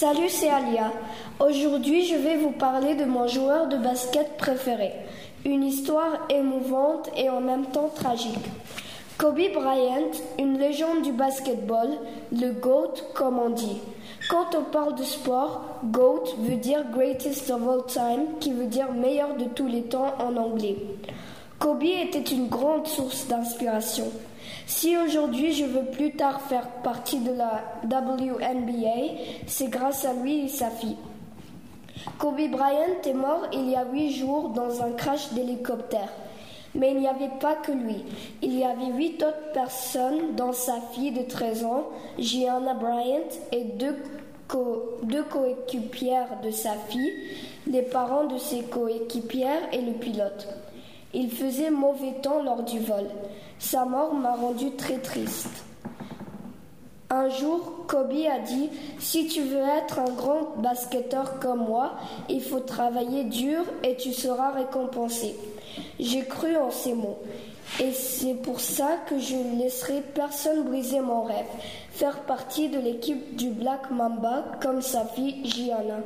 Salut, c'est Alia. Aujourd'hui, je vais vous parler de mon joueur de basket préféré. Une histoire émouvante et en même temps tragique. Kobe Bryant, une légende du basketball, le GOAT comme on dit. Quand on parle de sport, GOAT veut dire Greatest of All Time, qui veut dire meilleur de tous les temps en anglais. Kobe était une grande source d'inspiration. Si aujourd'hui je veux plus tard faire partie de la WNBA, c'est grâce à lui et sa fille. Kobe Bryant est mort il y a huit jours dans un crash d'hélicoptère. Mais il n'y avait pas que lui. Il y avait huit autres personnes, dont sa fille de 13 ans, Gianna Bryant, et deux, deux coéquipières de sa fille, les parents de ses coéquipières et le pilote. Il faisait mauvais temps lors du vol. Sa mort m'a rendu très triste. Un jour, Kobe a dit Si tu veux être un grand basketteur comme moi, il faut travailler dur et tu seras récompensé. J'ai cru en ces mots. Et c'est pour ça que je ne laisserai personne briser mon rêve, faire partie de l'équipe du Black Mamba comme sa fille Gianna.